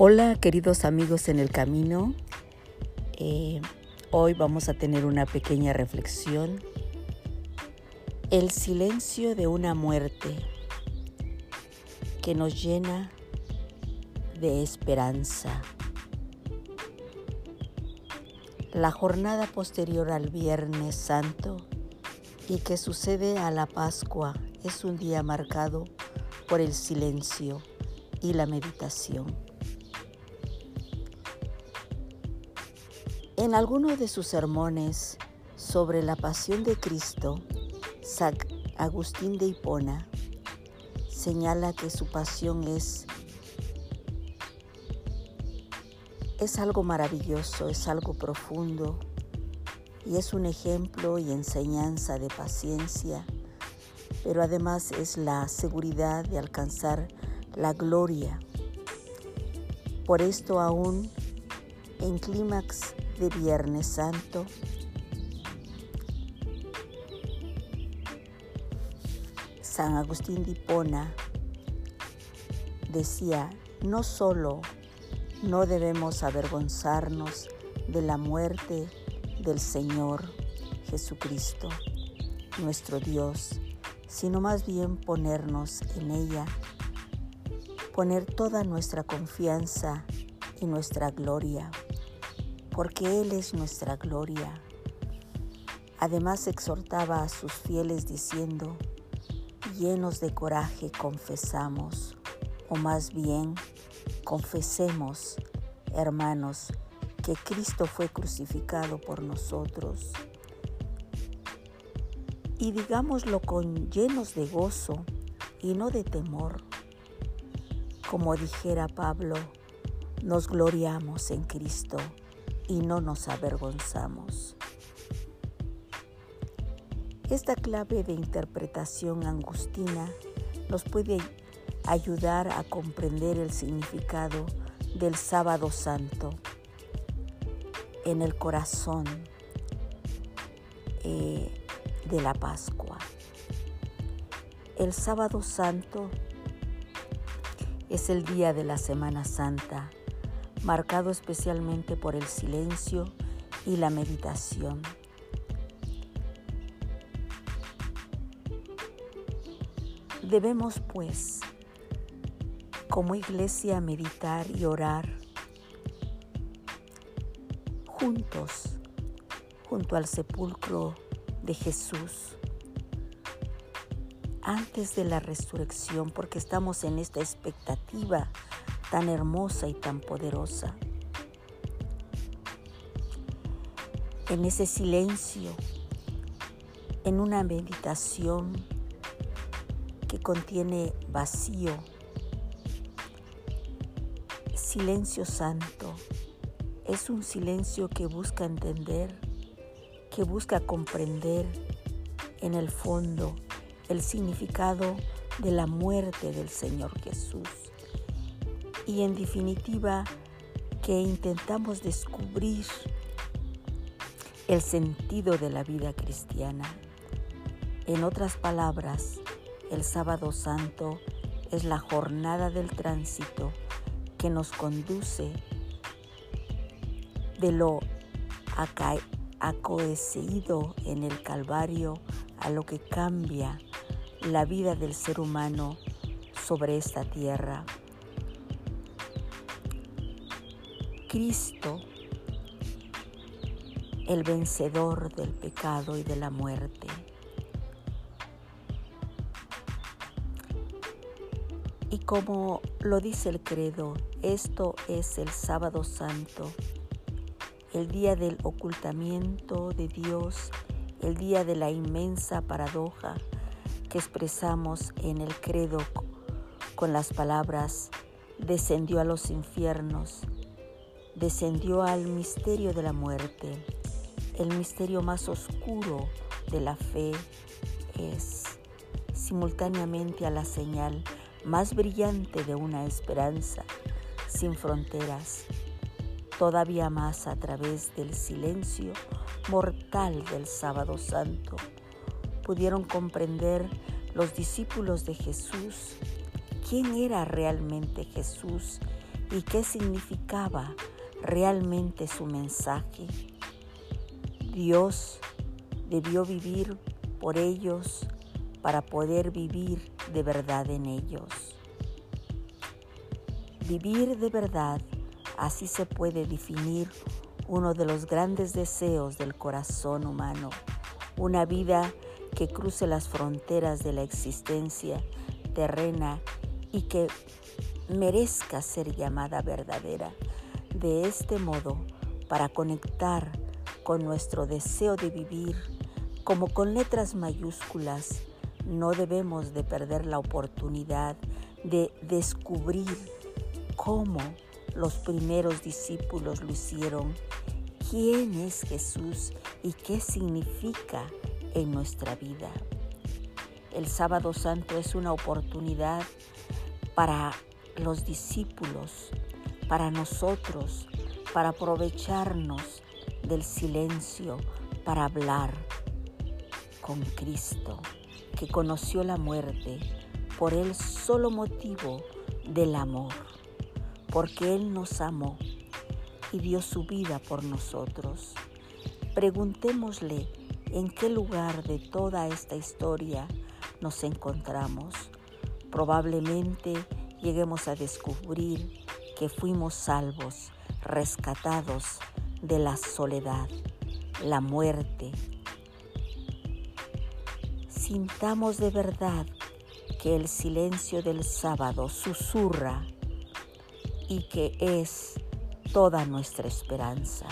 Hola queridos amigos en el camino. Eh, hoy vamos a tener una pequeña reflexión. El silencio de una muerte que nos llena de esperanza. La jornada posterior al Viernes Santo y que sucede a la Pascua es un día marcado por el silencio y la meditación. En alguno de sus sermones sobre la pasión de Cristo, San Agustín de Hipona señala que su pasión es, es algo maravilloso, es algo profundo y es un ejemplo y enseñanza de paciencia, pero además es la seguridad de alcanzar la gloria. Por esto aún en clímax de Viernes Santo. San Agustín de Hipona decía, no solo no debemos avergonzarnos de la muerte del Señor Jesucristo, nuestro Dios, sino más bien ponernos en ella, poner toda nuestra confianza y nuestra gloria porque Él es nuestra gloria. Además exhortaba a sus fieles diciendo, llenos de coraje confesamos, o más bien confesemos, hermanos, que Cristo fue crucificado por nosotros. Y digámoslo con llenos de gozo y no de temor. Como dijera Pablo, nos gloriamos en Cristo y no nos avergonzamos. Esta clave de interpretación angustina nos puede ayudar a comprender el significado del sábado santo en el corazón eh, de la Pascua. El sábado santo es el día de la Semana Santa marcado especialmente por el silencio y la meditación. Debemos, pues, como iglesia, meditar y orar juntos, junto al sepulcro de Jesús, antes de la resurrección, porque estamos en esta expectativa tan hermosa y tan poderosa. En ese silencio, en una meditación que contiene vacío, silencio santo, es un silencio que busca entender, que busca comprender en el fondo el significado de la muerte del Señor Jesús y en definitiva que intentamos descubrir el sentido de la vida cristiana. En otras palabras, el sábado santo es la jornada del tránsito que nos conduce de lo acohecido en el Calvario a lo que cambia la vida del ser humano sobre esta tierra. Cristo, el vencedor del pecado y de la muerte. Y como lo dice el credo, esto es el sábado santo, el día del ocultamiento de Dios, el día de la inmensa paradoja que expresamos en el credo con las palabras, descendió a los infiernos, descendió al misterio de la muerte. El misterio más oscuro de la fe es simultáneamente a la señal más brillante de una esperanza sin fronteras, todavía más a través del silencio mortal del sábado santo, pudieron comprender los discípulos de Jesús quién era realmente Jesús y qué significaba realmente su mensaje. Dios debió vivir por ellos para poder vivir de verdad en ellos. Vivir de verdad, así se puede definir uno de los grandes deseos del corazón humano, una vida que cruce las fronteras de la existencia terrena y que merezca ser llamada verdadera. De este modo, para conectar con nuestro deseo de vivir, como con letras mayúsculas, no debemos de perder la oportunidad de descubrir cómo los primeros discípulos lo hicieron, quién es Jesús y qué significa en nuestra vida. El sábado santo es una oportunidad para los discípulos, para nosotros, para aprovecharnos del silencio, para hablar con Cristo, que conoció la muerte por el solo motivo del amor, porque Él nos amó y dio su vida por nosotros. Preguntémosle en qué lugar de toda esta historia nos encontramos. Probablemente lleguemos a descubrir que fuimos salvos, rescatados de la soledad, la muerte. Sintamos de verdad que el silencio del sábado susurra y que es toda nuestra esperanza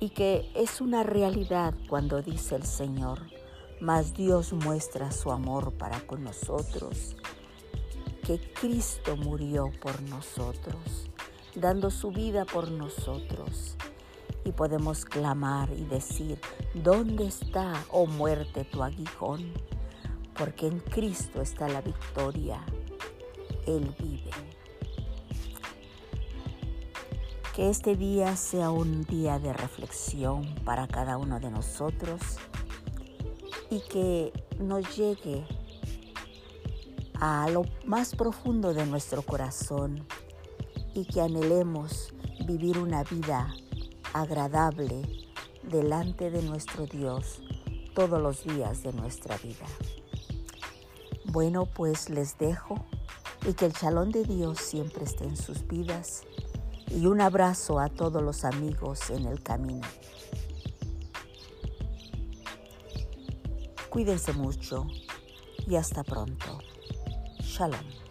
y que es una realidad cuando dice el Señor, mas Dios muestra su amor para con nosotros, que Cristo murió por nosotros, dando su vida por nosotros. Y podemos clamar y decir, ¿dónde está, oh muerte, tu aguijón? Porque en Cristo está la victoria. Él vive. Que este día sea un día de reflexión para cada uno de nosotros y que nos llegue a lo más profundo de nuestro corazón y que anhelemos vivir una vida agradable delante de nuestro Dios todos los días de nuestra vida. Bueno, pues les dejo y que el chalón de Dios siempre esté en sus vidas y un abrazo a todos los amigos en el camino. Cuídense mucho y hasta pronto. Shalom.